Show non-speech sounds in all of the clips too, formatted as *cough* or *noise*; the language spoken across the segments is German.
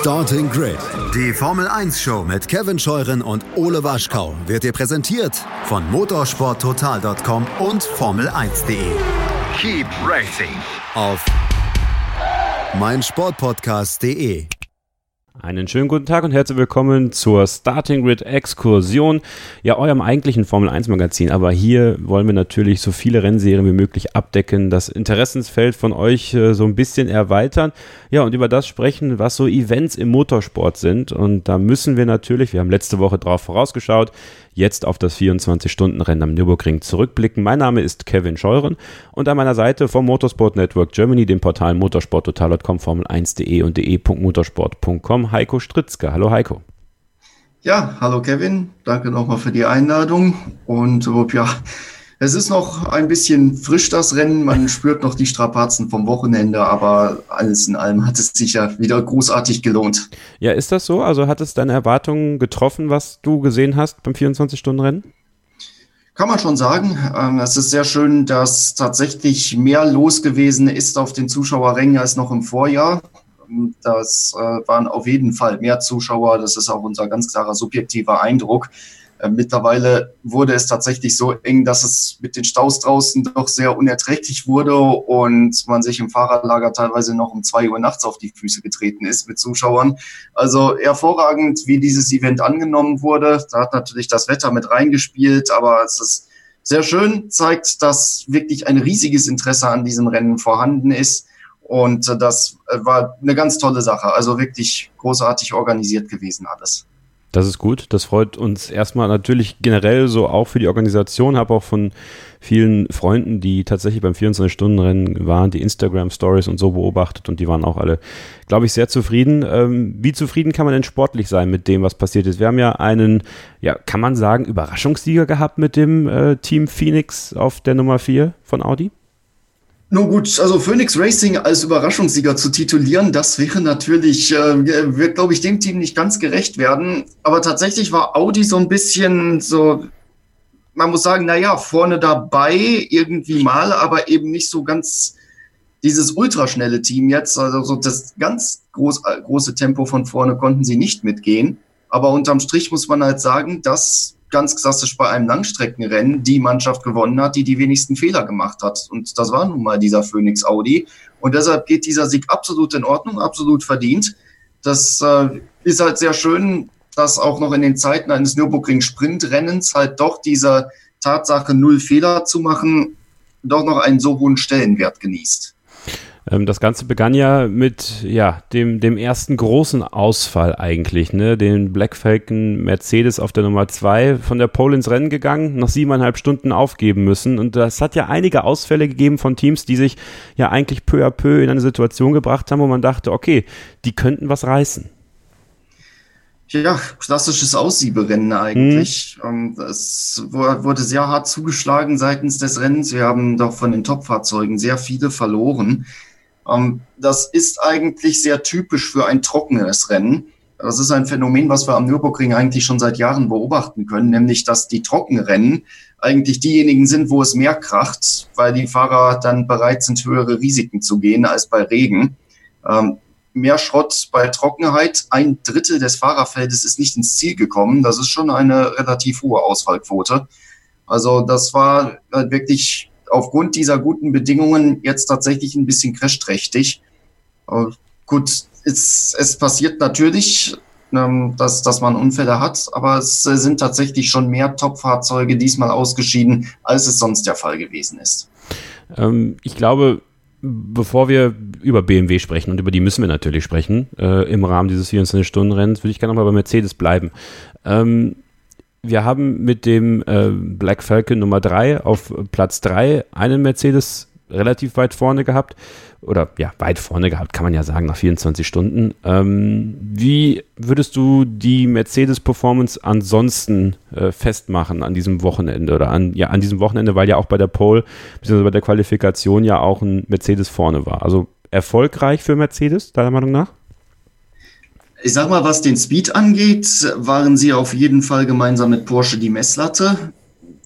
Starting Grid, die Formel 1 Show mit Kevin Scheuren und Ole Waschkau wird dir präsentiert von motorsporttotal.com und Formel1.de. Keep racing auf meinsportpodcast.de. Einen schönen guten Tag und herzlich willkommen zur Starting Grid Exkursion, ja eurem eigentlichen Formel 1 Magazin, aber hier wollen wir natürlich so viele Rennserien wie möglich abdecken, das Interessensfeld von euch äh, so ein bisschen erweitern, ja und über das sprechen, was so Events im Motorsport sind. Und da müssen wir natürlich, wir haben letzte Woche drauf vorausgeschaut, jetzt auf das 24-Stunden-Rennen am Nürburgring zurückblicken. Mein Name ist Kevin Scheuren und an meiner Seite vom Motorsport Network Germany, dem Portal motorsporttotal.com, formel1.de und de.motorsport.com, Heiko Stritzke. Hallo Heiko. Ja, hallo Kevin, danke nochmal für die Einladung und ja, es ist noch ein bisschen frisch, das Rennen. Man *laughs* spürt noch die Strapazen vom Wochenende, aber alles in allem hat es sich ja wieder großartig gelohnt. Ja, ist das so? Also hat es deine Erwartungen getroffen, was du gesehen hast beim 24-Stunden-Rennen? Kann man schon sagen. Ähm, es ist sehr schön, dass tatsächlich mehr los gewesen ist auf den Zuschauerrängen als noch im Vorjahr. Das äh, waren auf jeden Fall mehr Zuschauer. Das ist auch unser ganz klarer subjektiver Eindruck. Äh, mittlerweile wurde es tatsächlich so eng, dass es mit den Staus draußen doch sehr unerträglich wurde und man sich im Fahrradlager teilweise noch um zwei Uhr nachts auf die Füße getreten ist mit Zuschauern. Also hervorragend, wie dieses Event angenommen wurde. Da hat natürlich das Wetter mit reingespielt, aber es ist sehr schön, zeigt, dass wirklich ein riesiges Interesse an diesem Rennen vorhanden ist. Und das war eine ganz tolle Sache. Also wirklich großartig organisiert gewesen alles. Das ist gut. Das freut uns erstmal natürlich generell so auch für die Organisation. Habe auch von vielen Freunden, die tatsächlich beim 24-Stunden-Rennen waren, die Instagram-Stories und so beobachtet und die waren auch alle, glaube ich, sehr zufrieden. Ähm, wie zufrieden kann man denn sportlich sein mit dem, was passiert ist? Wir haben ja einen, ja, kann man sagen, Überraschungssieger gehabt mit dem äh, Team Phoenix auf der Nummer 4 von Audi? Nun gut, also Phoenix Racing als Überraschungssieger zu titulieren, das wäre natürlich, äh, wird, glaube ich, dem Team nicht ganz gerecht werden. Aber tatsächlich war Audi so ein bisschen so, man muss sagen, naja, vorne dabei irgendwie mal, aber eben nicht so ganz dieses ultraschnelle Team jetzt. Also so das ganz groß, große Tempo von vorne konnten sie nicht mitgehen. Aber unterm Strich muss man halt sagen, dass ganz klassisch bei einem Langstreckenrennen die Mannschaft gewonnen hat, die die wenigsten Fehler gemacht hat. Und das war nun mal dieser Phoenix Audi. Und deshalb geht dieser Sieg absolut in Ordnung, absolut verdient. Das äh, ist halt sehr schön, dass auch noch in den Zeiten eines Nürburgring-Sprintrennens halt doch diese Tatsache, null Fehler zu machen, doch noch einen so hohen Stellenwert genießt. Ähm, das Ganze begann ja mit ja, dem, dem ersten großen Ausfall eigentlich, ne? Den Black Falcon Mercedes auf der Nummer 2 von der Pole ins Rennen gegangen, nach siebeneinhalb Stunden aufgeben müssen. Und das hat ja einige Ausfälle gegeben von Teams, die sich ja eigentlich peu à peu in eine Situation gebracht haben, wo man dachte, okay, die könnten was reißen. Ja, klassisches Aussieberennen eigentlich. Mhm. Es wurde sehr hart zugeschlagen seitens des Rennens. Wir haben doch von den Top-Fahrzeugen sehr viele verloren. Ähm, das ist eigentlich sehr typisch für ein trockenes Rennen. Das ist ein Phänomen, was wir am Nürburgring eigentlich schon seit Jahren beobachten können, nämlich dass die Trockenrennen eigentlich diejenigen sind, wo es mehr kracht, weil die Fahrer dann bereit sind, höhere Risiken zu gehen als bei Regen. Ähm, mehr Schrott bei Trockenheit. Ein Drittel des Fahrerfeldes ist nicht ins Ziel gekommen. Das ist schon eine relativ hohe Ausfallquote. Also das war halt wirklich aufgrund dieser guten Bedingungen jetzt tatsächlich ein bisschen crashträchtig. Gut, es, es passiert natürlich, ähm, dass, dass man Unfälle hat, aber es sind tatsächlich schon mehr Top-Fahrzeuge diesmal ausgeschieden, als es sonst der Fall gewesen ist. Ähm, ich glaube, bevor wir über BMW sprechen, und über die müssen wir natürlich sprechen, äh, im Rahmen dieses 24-Stunden-Rennens, würde ich gerne nochmal bei Mercedes bleiben. Ähm, wir haben mit dem äh, Black Falcon Nummer 3 auf Platz 3 einen Mercedes relativ weit vorne gehabt. Oder ja, weit vorne gehabt, kann man ja sagen, nach 24 Stunden. Ähm, wie würdest du die Mercedes-Performance ansonsten äh, festmachen an diesem Wochenende oder an, ja, an diesem Wochenende, weil ja auch bei der Pole bzw. bei der Qualifikation ja auch ein Mercedes vorne war. Also erfolgreich für Mercedes, deiner Meinung nach? Ich sag mal, was den Speed angeht, waren sie auf jeden Fall gemeinsam mit Porsche die Messlatte.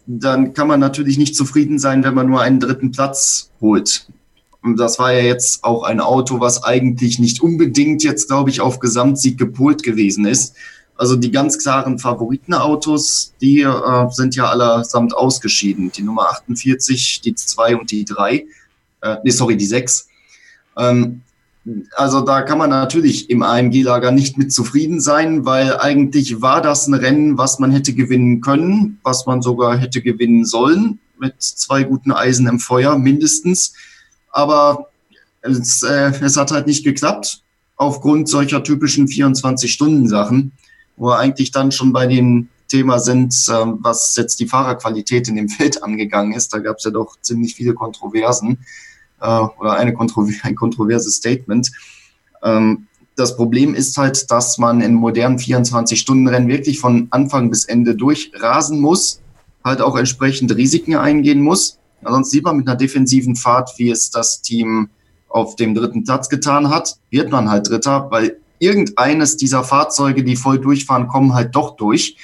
Dann kann man natürlich nicht zufrieden sein, wenn man nur einen dritten Platz holt. das war ja jetzt auch ein Auto, was eigentlich nicht unbedingt jetzt, glaube ich, auf Gesamtsieg gepolt gewesen ist. Also die ganz klaren Favoritenautos, die äh, sind ja allesamt ausgeschieden. Die Nummer 48, die 2 und die 3. Äh, nee, sorry, die 6. Ähm, also da kann man natürlich im AMG-Lager nicht mit zufrieden sein, weil eigentlich war das ein Rennen, was man hätte gewinnen können, was man sogar hätte gewinnen sollen, mit zwei guten Eisen im Feuer mindestens. Aber es, äh, es hat halt nicht geklappt aufgrund solcher typischen 24-Stunden-Sachen wo wir eigentlich dann schon bei dem Thema sind, ähm, was jetzt die Fahrerqualität in dem Feld *laughs* angegangen ist. Da gab es ja doch ziemlich viele Kontroversen äh, oder eine Kontrover *laughs* ein kontroverses Statement. Ähm, das Problem ist halt, dass man in modernen 24-Stunden-Rennen wirklich von Anfang bis Ende durchrasen muss, halt auch entsprechend Risiken eingehen muss. Sonst sieht man mit einer defensiven Fahrt, wie es das Team auf dem dritten Platz getan hat, wird man halt Dritter, weil irgendeines dieser Fahrzeuge, die voll durchfahren, kommen halt doch durch.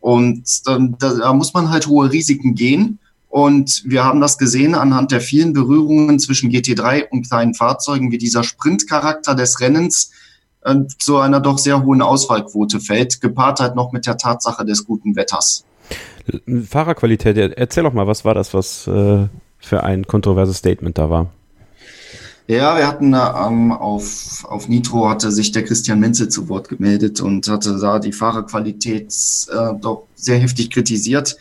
Und dann, da, da muss man halt hohe Risiken gehen. Und wir haben das gesehen anhand der vielen Berührungen zwischen GT3 und kleinen Fahrzeugen, wie dieser Sprintcharakter des Rennens äh, zu einer doch sehr hohen Ausfallquote fällt, gepaart halt noch mit der Tatsache des guten Wetters. Fahrerqualität, erzähl doch mal, was war das, was äh, für ein kontroverses Statement da war? Ja, wir hatten ähm, auf, auf Nitro hatte sich der Christian Menzel zu Wort gemeldet und hatte da die Fahrerqualität äh, doch sehr heftig kritisiert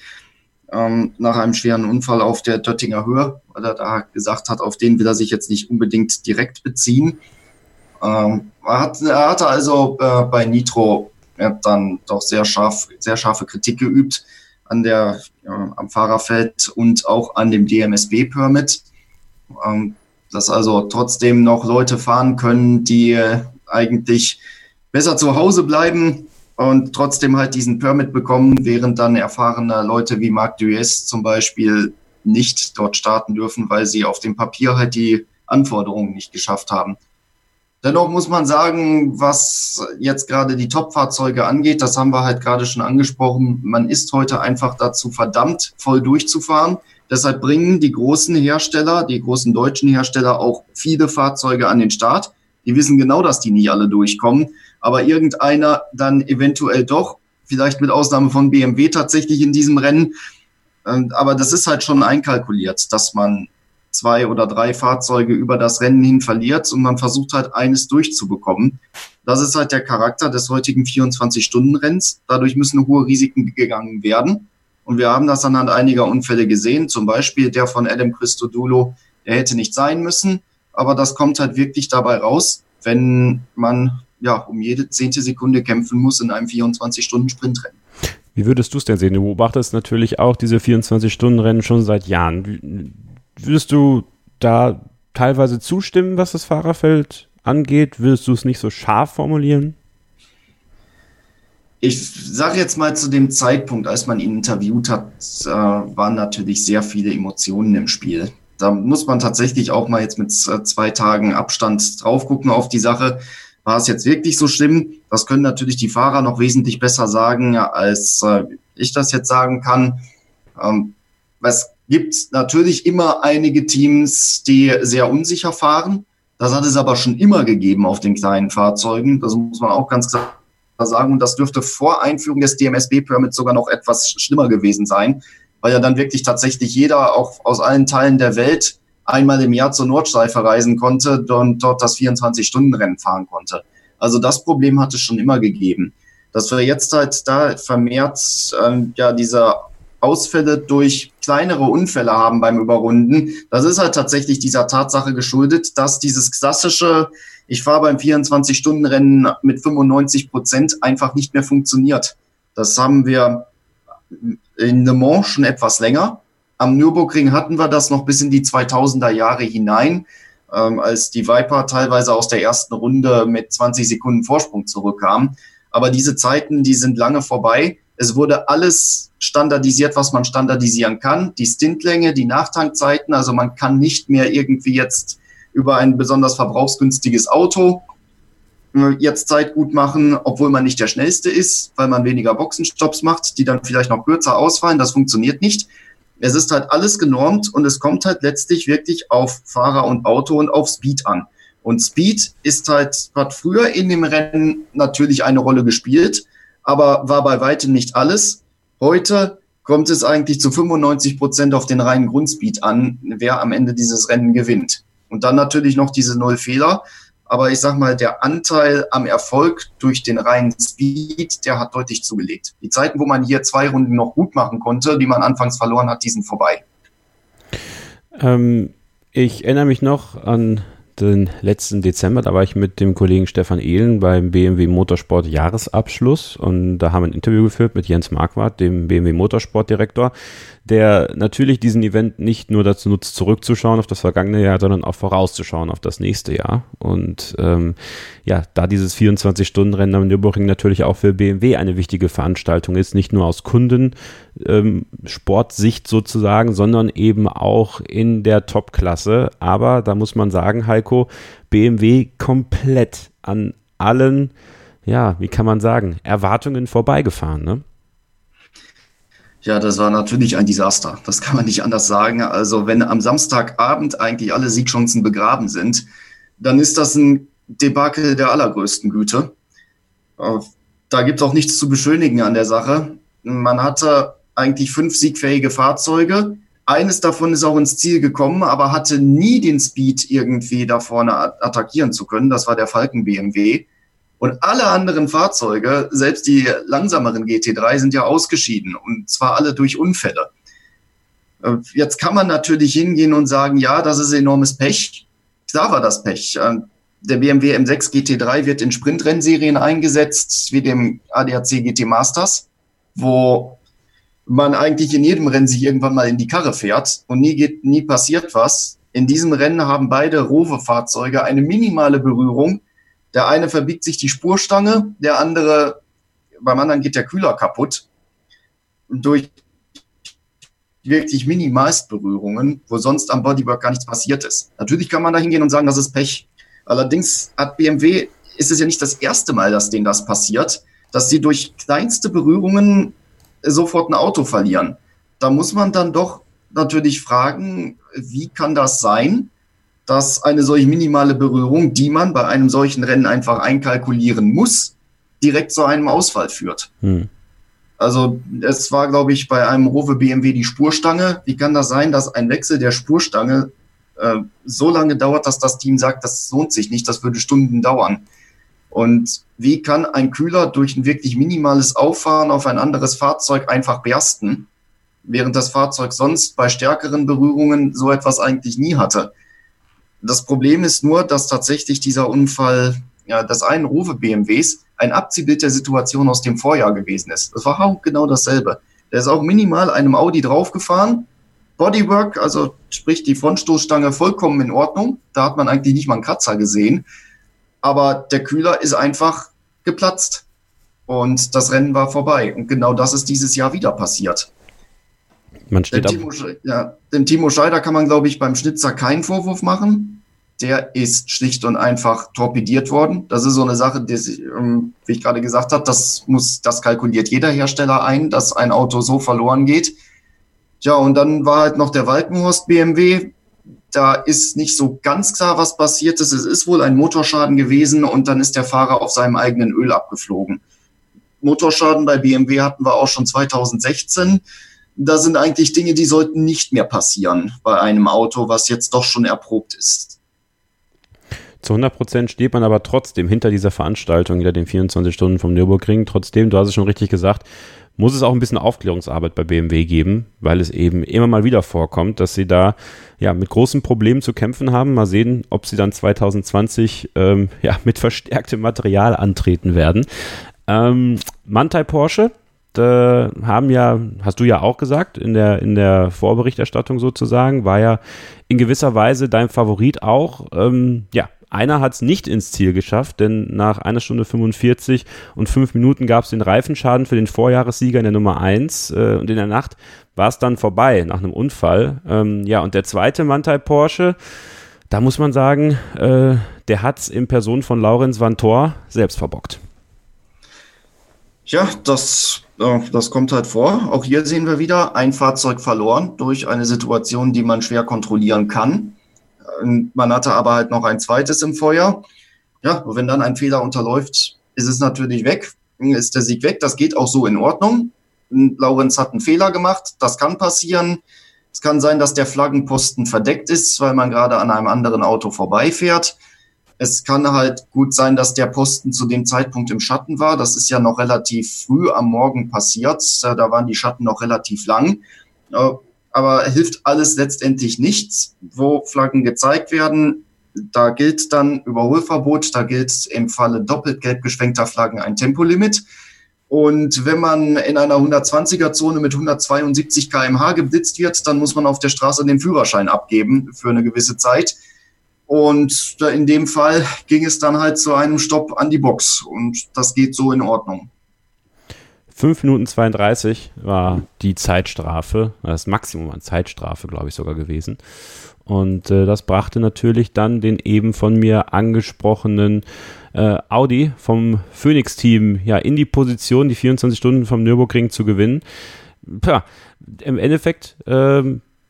ähm, nach einem schweren Unfall auf der Döttinger Höhe, weil er da gesagt hat, auf den will er sich jetzt nicht unbedingt direkt beziehen. Ähm, er, hat, er hatte also äh, bei Nitro dann doch sehr scharf, sehr scharfe Kritik geübt an der, äh, am Fahrerfeld und auch an dem DMSB-Permit. Ähm, dass also trotzdem noch Leute fahren können, die eigentlich besser zu Hause bleiben und trotzdem halt diesen Permit bekommen, während dann erfahrene Leute wie Marc Dues zum Beispiel nicht dort starten dürfen, weil sie auf dem Papier halt die Anforderungen nicht geschafft haben. Dennoch muss man sagen, was jetzt gerade die Top-Fahrzeuge angeht, das haben wir halt gerade schon angesprochen, man ist heute einfach dazu verdammt, voll durchzufahren. Deshalb bringen die großen Hersteller, die großen deutschen Hersteller auch viele Fahrzeuge an den Start. Die wissen genau, dass die nicht alle durchkommen, aber irgendeiner dann eventuell doch, vielleicht mit Ausnahme von BMW tatsächlich in diesem Rennen. Ähm, aber das ist halt schon einkalkuliert, dass man zwei oder drei Fahrzeuge über das Rennen hin verliert und man versucht halt eines durchzubekommen. Das ist halt der Charakter des heutigen 24-Stunden-Renns. Dadurch müssen hohe Risiken gegangen werden. Und wir haben das anhand einiger Unfälle gesehen, zum Beispiel der von Adam Christodoulou, der hätte nicht sein müssen, aber das kommt halt wirklich dabei raus, wenn man ja um jede zehnte Sekunde kämpfen muss in einem 24-Stunden-Sprintrennen. Wie würdest du es denn sehen? Du beobachtest natürlich auch diese 24-Stunden-Rennen schon seit Jahren. Würdest du da teilweise zustimmen, was das Fahrerfeld angeht? Würdest du es nicht so scharf formulieren? ich sage jetzt mal zu dem Zeitpunkt, als man ihn interviewt hat, äh, waren natürlich sehr viele Emotionen im Spiel. Da muss man tatsächlich auch mal jetzt mit zwei Tagen Abstand drauf gucken auf die Sache. War es jetzt wirklich so schlimm? Das können natürlich die Fahrer noch wesentlich besser sagen, als äh, ich das jetzt sagen kann. Ähm, es gibt natürlich immer einige Teams, die sehr unsicher fahren. Das hat es aber schon immer gegeben auf den kleinen Fahrzeugen. Das muss man auch ganz klar sagen. Und das dürfte vor Einführung des DMSB-Permits sogar noch etwas schlimmer gewesen sein, weil ja dann wirklich tatsächlich jeder auch aus allen Teilen der Welt einmal im Jahr zur Nordschleife reisen konnte und dort das 24-Stunden-Rennen fahren konnte. Also das Problem hat es schon immer gegeben. Dass wir jetzt halt da vermehrt ähm, ja diese Ausfälle durch kleinere Unfälle haben beim Überrunden, das ist halt tatsächlich dieser Tatsache geschuldet, dass dieses klassische ich fahre beim 24-Stunden-Rennen mit 95 Prozent einfach nicht mehr funktioniert. Das haben wir in Le Mans schon etwas länger. Am Nürburgring hatten wir das noch bis in die 2000er Jahre hinein, ähm, als die Viper teilweise aus der ersten Runde mit 20 Sekunden Vorsprung zurückkam. Aber diese Zeiten, die sind lange vorbei. Es wurde alles standardisiert, was man standardisieren kann. Die Stintlänge, die Nachtankzeiten. Also man kann nicht mehr irgendwie jetzt über ein besonders verbrauchsgünstiges Auto äh, jetzt Zeit gut machen, obwohl man nicht der schnellste ist, weil man weniger Boxenstopps macht, die dann vielleicht noch kürzer ausfallen. Das funktioniert nicht. Es ist halt alles genormt und es kommt halt letztlich wirklich auf Fahrer und Auto und auf Speed an. Und Speed ist halt, hat früher in dem Rennen natürlich eine Rolle gespielt, aber war bei weitem nicht alles. Heute kommt es eigentlich zu 95 Prozent auf den reinen Grundspeed an, wer am Ende dieses Rennen gewinnt. Und dann natürlich noch diese Null Fehler. Aber ich sag mal, der Anteil am Erfolg durch den reinen Speed, der hat deutlich zugelegt. Die Zeiten, wo man hier zwei Runden noch gut machen konnte, die man anfangs verloren hat, die sind vorbei. Ähm, ich erinnere mich noch an den letzten Dezember, da war ich mit dem Kollegen Stefan Ehlen beim BMW Motorsport Jahresabschluss und da haben wir ein Interview geführt mit Jens Marquardt, dem BMW Motorsport Direktor der natürlich diesen Event nicht nur dazu nutzt, zurückzuschauen auf das vergangene Jahr, sondern auch vorauszuschauen auf das nächste Jahr. Und ähm, ja, da dieses 24-Stunden-Rennen am Nürburgring natürlich auch für BMW eine wichtige Veranstaltung ist, nicht nur aus Kunden, ähm, Sportsicht sozusagen, sondern eben auch in der Top-Klasse. Aber da muss man sagen, Heiko, BMW komplett an allen, ja, wie kann man sagen, Erwartungen vorbeigefahren, ne? Ja, das war natürlich ein Desaster. Das kann man nicht anders sagen. Also wenn am Samstagabend eigentlich alle Siegchancen begraben sind, dann ist das ein Debakel der allergrößten Güte. Äh, da gibt es auch nichts zu beschönigen an der Sache. Man hatte eigentlich fünf siegfähige Fahrzeuge. Eines davon ist auch ins Ziel gekommen, aber hatte nie den Speed irgendwie da vorne attackieren zu können. Das war der Falken BMW. Und alle anderen Fahrzeuge, selbst die langsameren GT3, sind ja ausgeschieden und zwar alle durch Unfälle. Äh, jetzt kann man natürlich hingehen und sagen, ja, das ist enormes Pech. Klar war das Pech. Äh, der BMW M6 GT3 wird in Sprintrennserien eingesetzt, wie dem ADAC GT Masters, wo man eigentlich in jedem Rennen sich irgendwann mal in die Karre fährt und nie geht, nie passiert was. In diesem Rennen haben beide Rover-Fahrzeuge eine minimale Berührung der eine verbiegt sich die Spurstange, der andere, beim anderen geht der Kühler kaputt. Durch wirklich Minimalstberührungen, wo sonst am Bodywork gar nichts passiert ist. Natürlich kann man da hingehen und sagen, das ist Pech. Allerdings hat BMW, ist es ja nicht das erste Mal, dass denen das passiert, dass sie durch kleinste Berührungen sofort ein Auto verlieren. Da muss man dann doch natürlich fragen, wie kann das sein? dass eine solch minimale Berührung, die man bei einem solchen Rennen einfach einkalkulieren muss, direkt zu einem Ausfall führt. Hm. Also es war, glaube ich, bei einem Rowe BMW die Spurstange. Wie kann das sein, dass ein Wechsel der Spurstange äh, so lange dauert, dass das Team sagt, das lohnt sich nicht, das würde Stunden dauern? Und wie kann ein Kühler durch ein wirklich minimales Auffahren auf ein anderes Fahrzeug einfach bersten, während das Fahrzeug sonst bei stärkeren Berührungen so etwas eigentlich nie hatte? Das Problem ist nur, dass tatsächlich dieser Unfall ja, des einen Rufe BMWs ein Abziehbild der Situation aus dem Vorjahr gewesen ist. Das war auch genau dasselbe. Der ist auch minimal einem Audi draufgefahren. Bodywork, also sprich die Frontstoßstange vollkommen in Ordnung. Da hat man eigentlich nicht mal einen Kratzer gesehen. Aber der Kühler ist einfach geplatzt. Und das Rennen war vorbei. Und genau das ist dieses Jahr wieder passiert. Man steht dem, Timo, ja, dem Timo Scheider kann man, glaube ich, beim Schnitzer keinen Vorwurf machen. Der ist schlicht und einfach torpediert worden. Das ist so eine Sache, die, ähm, wie ich gerade gesagt habe, das muss, das kalkuliert jeder Hersteller ein, dass ein Auto so verloren geht. Ja, und dann war halt noch der Walkenhorst BMW. Da ist nicht so ganz klar, was passiert ist. Es ist wohl ein Motorschaden gewesen und dann ist der Fahrer auf seinem eigenen Öl abgeflogen. Motorschaden bei BMW hatten wir auch schon 2016 da sind eigentlich Dinge, die sollten nicht mehr passieren bei einem Auto, was jetzt doch schon erprobt ist. Zu 100 Prozent steht man aber trotzdem hinter dieser Veranstaltung, hinter den 24 Stunden vom Nürburgring. Trotzdem, du hast es schon richtig gesagt, muss es auch ein bisschen Aufklärungsarbeit bei BMW geben, weil es eben immer mal wieder vorkommt, dass sie da ja mit großen Problemen zu kämpfen haben. Mal sehen, ob sie dann 2020 ähm, ja *laughs* mit verstärktem Material antreten werden. Ähm, Mantai Porsche, äh, haben ja, hast du ja auch gesagt, in der, in der Vorberichterstattung sozusagen, war ja in gewisser Weise dein Favorit auch. Ähm, ja, einer hat es nicht ins Ziel geschafft, denn nach einer Stunde 45 und fünf Minuten gab es den Reifenschaden für den Vorjahressieger in der Nummer 1 äh, und in der Nacht war es dann vorbei nach einem Unfall. Ähm, ja, und der zweite Mantai Porsche, da muss man sagen, äh, der hat es in Person von Laurenz Van Thor selbst verbockt. Ja, das, äh, das kommt halt vor. Auch hier sehen wir wieder ein Fahrzeug verloren durch eine Situation, die man schwer kontrollieren kann. Man hatte aber halt noch ein zweites im Feuer. Ja, wenn dann ein Fehler unterläuft, ist es natürlich weg, ist der Sieg weg. Das geht auch so in Ordnung. Laurenz hat einen Fehler gemacht, das kann passieren. Es kann sein, dass der Flaggenposten verdeckt ist, weil man gerade an einem anderen Auto vorbeifährt. Es kann halt gut sein, dass der Posten zu dem Zeitpunkt im Schatten war. Das ist ja noch relativ früh am Morgen passiert. Da waren die Schatten noch relativ lang. Aber hilft alles letztendlich nichts. Wo Flaggen gezeigt werden, da gilt dann Überholverbot, da gilt im Falle doppelt gelb geschwenkter Flaggen ein Tempolimit. Und wenn man in einer 120er-Zone mit 172 kmh geblitzt wird, dann muss man auf der Straße den Führerschein abgeben für eine gewisse Zeit. Und in dem Fall ging es dann halt zu einem Stopp an die Box. Und das geht so in Ordnung. 5 Minuten 32 war die Zeitstrafe, das Maximum an Zeitstrafe, glaube ich, sogar gewesen. Und äh, das brachte natürlich dann den eben von mir angesprochenen äh, Audi vom Phoenix-Team ja, in die Position, die 24 Stunden vom Nürburgring zu gewinnen. Tja, im Endeffekt äh,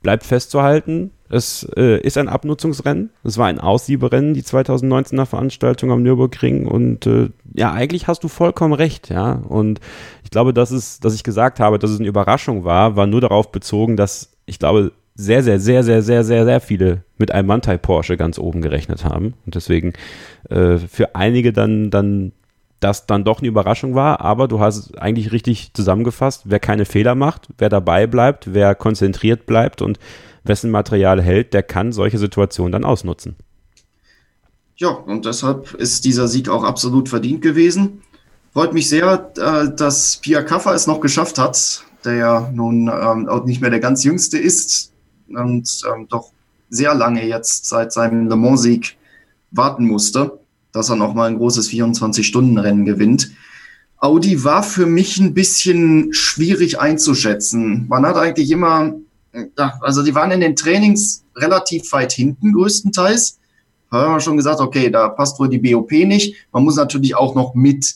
bleibt festzuhalten, es äh, ist ein Abnutzungsrennen. Es war ein Aussieberennen, die 2019er Veranstaltung am Nürburgring. Und äh, ja, eigentlich hast du vollkommen recht, ja. Und ich glaube, dass es, dass ich gesagt habe, dass es eine Überraschung war, war nur darauf bezogen, dass ich glaube, sehr, sehr, sehr, sehr, sehr, sehr, sehr viele mit einem Mantai Porsche ganz oben gerechnet haben. Und deswegen äh, für einige dann, dann das dann doch eine Überraschung war, aber du hast es eigentlich richtig zusammengefasst, wer keine Fehler macht, wer dabei bleibt, wer konzentriert bleibt und wessen Material hält, der kann solche Situationen dann ausnutzen. Ja, und deshalb ist dieser Sieg auch absolut verdient gewesen. Freut mich sehr, äh, dass Pia Kaffer es noch geschafft hat, der ja nun ähm, auch nicht mehr der ganz Jüngste ist, und ähm, doch sehr lange jetzt seit seinem Le Mans-Sieg warten musste, dass er nochmal ein großes 24-Stunden-Rennen gewinnt. Audi war für mich ein bisschen schwierig einzuschätzen. Man hat eigentlich immer, also die waren in den Trainings relativ weit hinten größtenteils. Da haben wir schon gesagt, okay, da passt wohl die BOP nicht. Man muss natürlich auch noch mit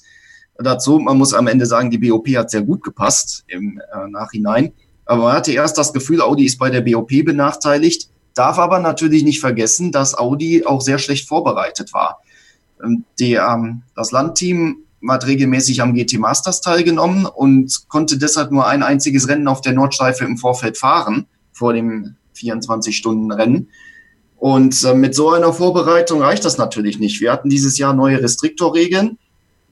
dazu, man muss am Ende sagen, die BOP hat sehr gut gepasst im äh, Nachhinein. Aber man hatte erst das Gefühl, Audi ist bei der BOP benachteiligt, darf aber natürlich nicht vergessen, dass Audi auch sehr schlecht vorbereitet war. Ähm, die, ähm, das Landteam hat regelmäßig am GT Masters teilgenommen und konnte deshalb nur ein einziges Rennen auf der Nordschleife im Vorfeld fahren, vor dem 24-Stunden-Rennen. Und äh, mit so einer Vorbereitung reicht das natürlich nicht. Wir hatten dieses Jahr neue Restriktorregeln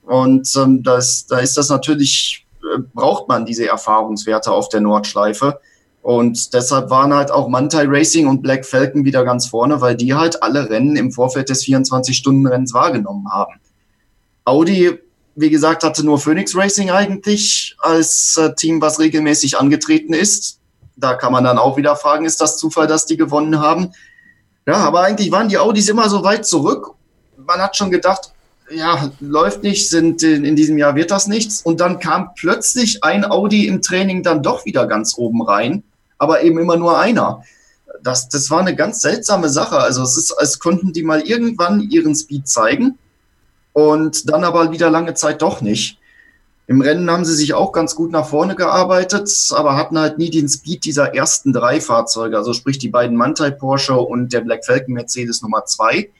und ähm, das, da ist das natürlich braucht man diese Erfahrungswerte auf der Nordschleife. Und deshalb waren halt auch Mantai Racing und Black Falcon wieder ganz vorne, weil die halt alle Rennen im Vorfeld des 24-Stunden-Rennens wahrgenommen haben. Audi, wie gesagt, hatte nur Phoenix Racing eigentlich als äh, Team, was regelmäßig angetreten ist. Da kann man dann auch wieder fragen, ist das Zufall, dass die gewonnen haben? Ja, aber eigentlich waren die Audis immer so weit zurück. Man hat schon gedacht, ja, läuft nicht, sind in, in, diesem Jahr wird das nichts. Und dann kam plötzlich ein Audi im Training dann doch wieder ganz oben rein, aber eben immer nur einer. Das, das war eine ganz seltsame Sache. Also es ist, als konnten die mal irgendwann ihren Speed zeigen und dann aber wieder lange Zeit doch nicht. Im Rennen haben sie sich auch ganz gut nach vorne gearbeitet, aber hatten halt nie den Speed dieser ersten drei Fahrzeuge, also sprich die beiden Mantai Porsche und der Black Falcon Mercedes Nummer zwei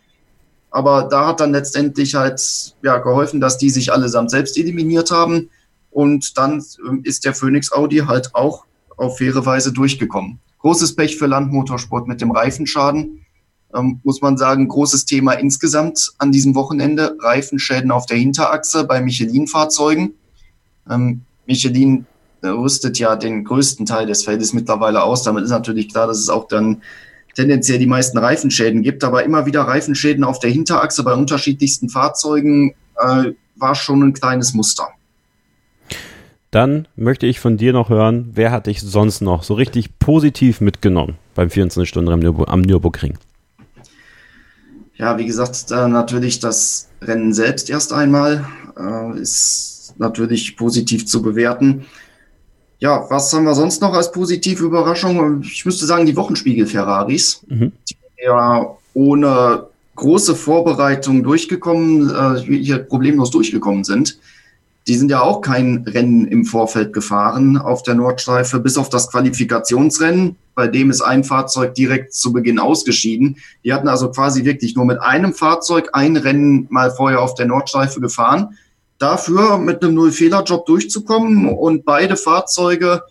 aber da hat dann letztendlich halt ja, geholfen, dass die sich allesamt selbst eliminiert haben. Und dann ähm, ist der Phoenix Audi halt auch auf faire Weise durchgekommen. Großes Pech für Landmotorsport mit dem Reifenschaden. Ähm, muss man sagen, großes Thema insgesamt an diesem Wochenende. Reifenschäden auf der Hinterachse bei Michelin-Fahrzeugen. Ähm, Michelin äh, rüstet ja den größten Teil des Feldes mittlerweile aus. Damit ist natürlich klar, dass es auch dann tendenziell die meisten Reifenschäden gibt, aber immer wieder Reifenschäden auf der Hinterachse bei unterschiedlichsten Fahrzeugen äh, war schon ein kleines Muster. Dann möchte ich von dir noch hören, wer hat dich sonst noch so richtig positiv mitgenommen beim 24-Stunden-Rennen am Nürburgring? Ja, wie gesagt, äh, natürlich das Rennen selbst erst einmal äh, ist natürlich positiv zu bewerten. Ja, was haben wir sonst noch als positive Überraschung? Ich müsste sagen, die Wochenspiegel-Ferraris, mhm. die ja ohne große Vorbereitung durchgekommen, äh, hier problemlos durchgekommen sind. Die sind ja auch kein Rennen im Vorfeld gefahren auf der Nordschleife, bis auf das Qualifikationsrennen, bei dem ist ein Fahrzeug direkt zu Beginn ausgeschieden. Die hatten also quasi wirklich nur mit einem Fahrzeug ein Rennen mal vorher auf der Nordschleife gefahren. Dafür mit einem Null-Fehler-Job durchzukommen und beide Fahrzeuge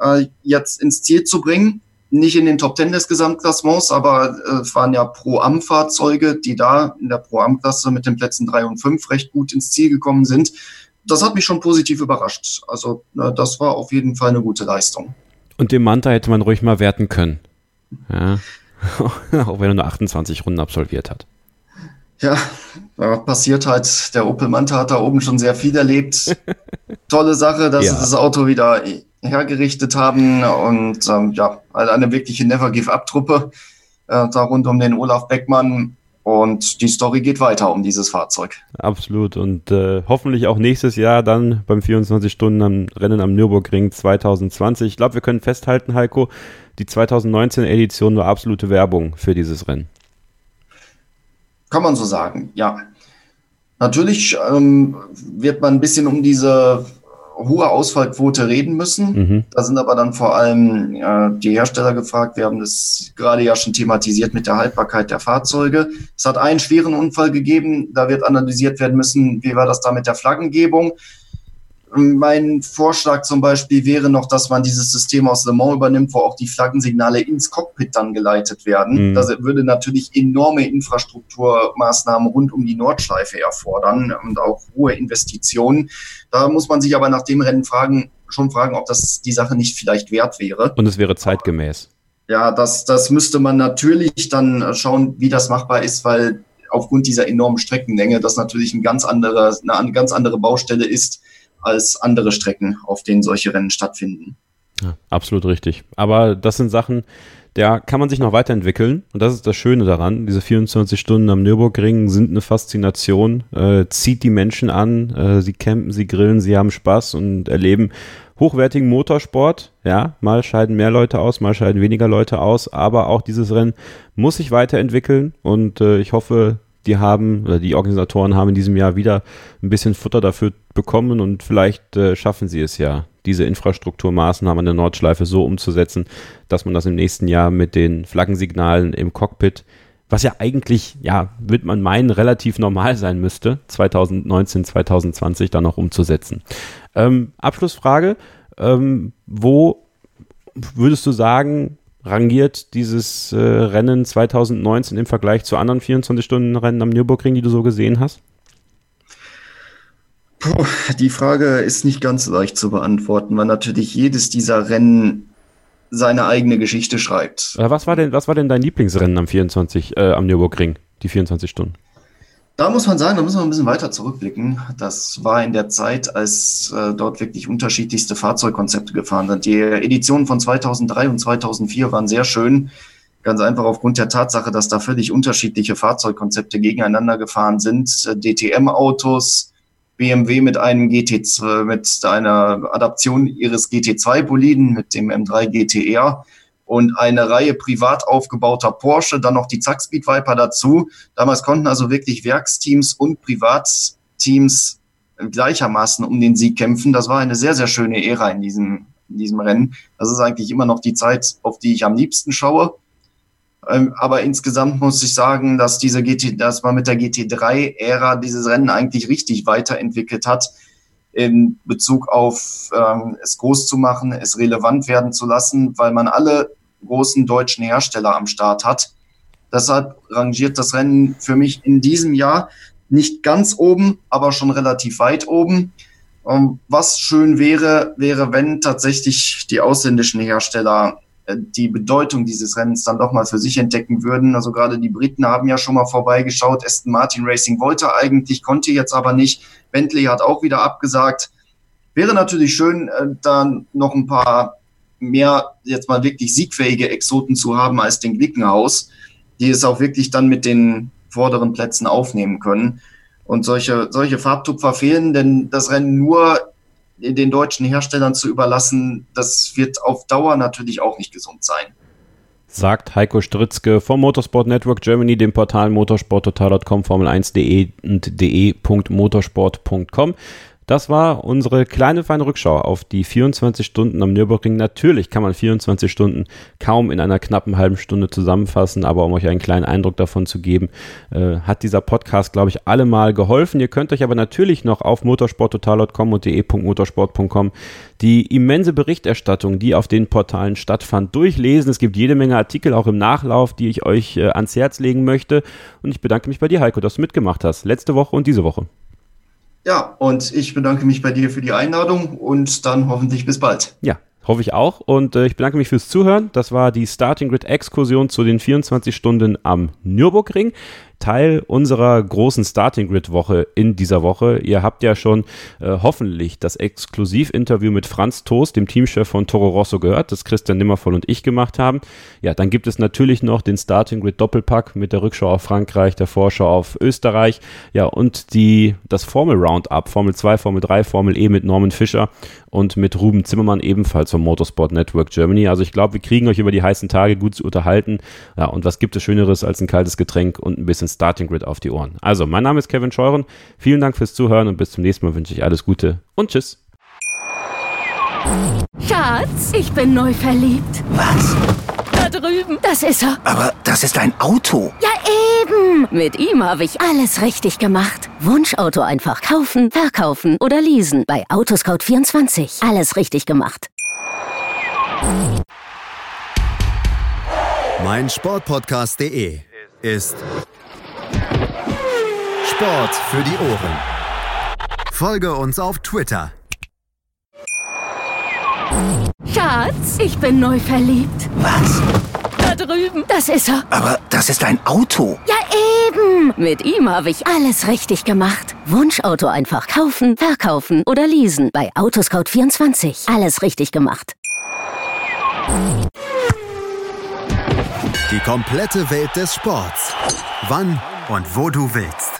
äh, jetzt ins Ziel zu bringen. Nicht in den Top Ten des Gesamtklassements, aber äh, es waren ja Pro-Am-Fahrzeuge, die da in der Pro-Am-Klasse mit den Plätzen drei und fünf recht gut ins Ziel gekommen sind das hat mich schon positiv überrascht. Also das war auf jeden Fall eine gute Leistung. Und den Manta hätte man ruhig mal werten können. Ja. *laughs* Auch wenn er nur 28 Runden absolviert hat. Ja, passiert halt. Der Opel Manta hat da oben schon sehr viel erlebt. *laughs* Tolle Sache, dass ja. sie das Auto wieder hergerichtet haben und ähm, ja, eine wirkliche Never Give Up Truppe äh, da rund um den Olaf Beckmann. Und die Story geht weiter um dieses Fahrzeug. Absolut. Und äh, hoffentlich auch nächstes Jahr dann beim 24-Stunden-Rennen am Nürburgring 2020. Ich glaube, wir können festhalten, Heiko, die 2019-Edition war absolute Werbung für dieses Rennen. Kann man so sagen, ja. Natürlich ähm, wird man ein bisschen um diese hohe Ausfallquote reden müssen. Mhm. Da sind aber dann vor allem äh, die Hersteller gefragt. Wir haben das gerade ja schon thematisiert mit der Haltbarkeit der Fahrzeuge. Es hat einen schweren Unfall gegeben. Da wird analysiert werden müssen, wie war das da mit der Flaggengebung. Mein Vorschlag zum Beispiel wäre noch, dass man dieses System aus Le Mans übernimmt, wo auch die Flaggensignale ins Cockpit dann geleitet werden. Mhm. Das würde natürlich enorme Infrastrukturmaßnahmen rund um die Nordschleife erfordern und auch hohe Investitionen. Da muss man sich aber nach dem Rennen fragen, schon fragen, ob das die Sache nicht vielleicht wert wäre. Und es wäre zeitgemäß. Ja, das, das müsste man natürlich dann schauen, wie das machbar ist, weil aufgrund dieser enormen Streckenlänge das natürlich ein ganz andere, eine ganz andere Baustelle ist als andere Strecken, auf denen solche Rennen stattfinden. Ja, absolut richtig. Aber das sind Sachen, da kann man sich noch weiterentwickeln. Und das ist das Schöne daran. Diese 24 Stunden am Nürburgring sind eine Faszination, äh, zieht die Menschen an, äh, sie campen, sie grillen, sie haben Spaß und erleben hochwertigen Motorsport. Ja, mal scheiden mehr Leute aus, mal scheiden weniger Leute aus, aber auch dieses Rennen muss sich weiterentwickeln und äh, ich hoffe, die haben, oder die Organisatoren haben in diesem Jahr wieder ein bisschen Futter dafür bekommen und vielleicht äh, schaffen sie es ja, diese Infrastrukturmaßnahmen der Nordschleife so umzusetzen, dass man das im nächsten Jahr mit den Flaggensignalen im Cockpit, was ja eigentlich, ja, wird man meinen, relativ normal sein müsste, 2019, 2020 dann noch umzusetzen. Ähm, Abschlussfrage, ähm, wo würdest du sagen, rangiert dieses äh, Rennen 2019 im Vergleich zu anderen 24-Stunden-Rennen am Nürburgring, die du so gesehen hast? Puh, die Frage ist nicht ganz leicht zu beantworten, weil natürlich jedes dieser Rennen seine eigene Geschichte schreibt. Was war denn, was war denn dein Lieblingsrennen am 24, äh, am Nürburgring, die 24 Stunden? Da muss man sagen, da müssen wir ein bisschen weiter zurückblicken. Das war in der Zeit, als äh, dort wirklich unterschiedlichste Fahrzeugkonzepte gefahren sind. Die Editionen von 2003 und 2004 waren sehr schön. Ganz einfach aufgrund der Tatsache, dass da völlig unterschiedliche Fahrzeugkonzepte gegeneinander gefahren sind. DTM-Autos, BMW mit einem GT2, mit einer Adaption ihres GT2-Boliden, mit dem M3 GTR und eine Reihe privat aufgebauter Porsche, dann noch die Zackspeed Viper dazu. Damals konnten also wirklich Werksteams und Privatteams gleichermaßen um den Sieg kämpfen. Das war eine sehr, sehr schöne Ära in diesem, in diesem Rennen. Das ist eigentlich immer noch die Zeit, auf die ich am liebsten schaue. Ähm, aber insgesamt muss ich sagen, dass diese GT, dass man mit der GT3-Ära dieses Rennen eigentlich richtig weiterentwickelt hat in Bezug auf ähm, es groß zu machen, es relevant werden zu lassen, weil man alle großen deutschen Hersteller am Start hat. Deshalb rangiert das Rennen für mich in diesem Jahr nicht ganz oben, aber schon relativ weit oben. Ähm, was schön wäre, wäre, wenn tatsächlich die ausländischen Hersteller äh, die Bedeutung dieses Rennens dann doch mal für sich entdecken würden. Also gerade die Briten haben ja schon mal vorbeigeschaut. Aston Martin Racing wollte eigentlich, konnte jetzt aber nicht. Bentley hat auch wieder abgesagt. Wäre natürlich schön, äh, dann noch ein paar mehr jetzt mal wirklich siegfähige Exoten zu haben als den Glickenhaus, die es auch wirklich dann mit den vorderen Plätzen aufnehmen können. Und solche, solche Farbtupfer fehlen, denn das Rennen nur den deutschen Herstellern zu überlassen, das wird auf Dauer natürlich auch nicht gesund sein. Sagt Heiko Stritzke vom Motorsport Network Germany, dem Portal motorsporttotal.com, Formel1.de und de.motorsport.com. Das war unsere kleine feine Rückschau auf die 24 Stunden am Nürburgring. Natürlich kann man 24 Stunden kaum in einer knappen halben Stunde zusammenfassen, aber um euch einen kleinen Eindruck davon zu geben, äh, hat dieser Podcast, glaube ich, allemal geholfen. Ihr könnt euch aber natürlich noch auf motorsporttotal.com und de.motorsport.com die immense Berichterstattung, die auf den Portalen stattfand, durchlesen. Es gibt jede Menge Artikel auch im Nachlauf, die ich euch äh, ans Herz legen möchte. Und ich bedanke mich bei dir, Heiko, dass du mitgemacht hast. Letzte Woche und diese Woche. Ja, und ich bedanke mich bei dir für die Einladung und dann hoffentlich bis bald. Ja, hoffe ich auch. Und äh, ich bedanke mich fürs Zuhören. Das war die Starting Grid Exkursion zu den 24 Stunden am Nürburgring. Teil unserer großen Starting Grid Woche in dieser Woche. Ihr habt ja schon äh, hoffentlich das Exklusivinterview mit Franz Toast, dem Teamchef von Toro Rosso gehört, das Christian Nimmervoll und ich gemacht haben. Ja, dann gibt es natürlich noch den Starting Grid Doppelpack mit der Rückschau auf Frankreich, der Vorschau auf Österreich, ja, und die, das Formel Roundup, Formel 2, Formel 3, Formel E mit Norman Fischer und mit Ruben Zimmermann ebenfalls vom Motorsport Network Germany. Also ich glaube, wir kriegen euch über die heißen Tage gut zu unterhalten. Ja, und was gibt es Schöneres als ein kaltes Getränk und ein bisschen Starting Grid auf die Ohren. Also, mein Name ist Kevin Scheuren. Vielen Dank fürs Zuhören und bis zum nächsten Mal wünsche ich alles Gute und tschüss. Schatz, ich bin neu verliebt. Was? Da drüben. Das ist er. Aber das ist ein Auto. Ja, eben. Mit ihm habe ich alles richtig gemacht. Wunschauto einfach kaufen, verkaufen oder leasen. Bei Autoscout24. Alles richtig gemacht. Mein Sportpodcast.de ist Sport für die Ohren. Folge uns auf Twitter. Schatz, ich bin neu verliebt. Was? Da drüben. Das ist er. Aber das ist ein Auto. Ja, eben. Mit ihm habe ich alles richtig gemacht. Wunschauto einfach kaufen, verkaufen oder leasen. Bei Autoscout24. Alles richtig gemacht. Die komplette Welt des Sports. Wann und wo du willst.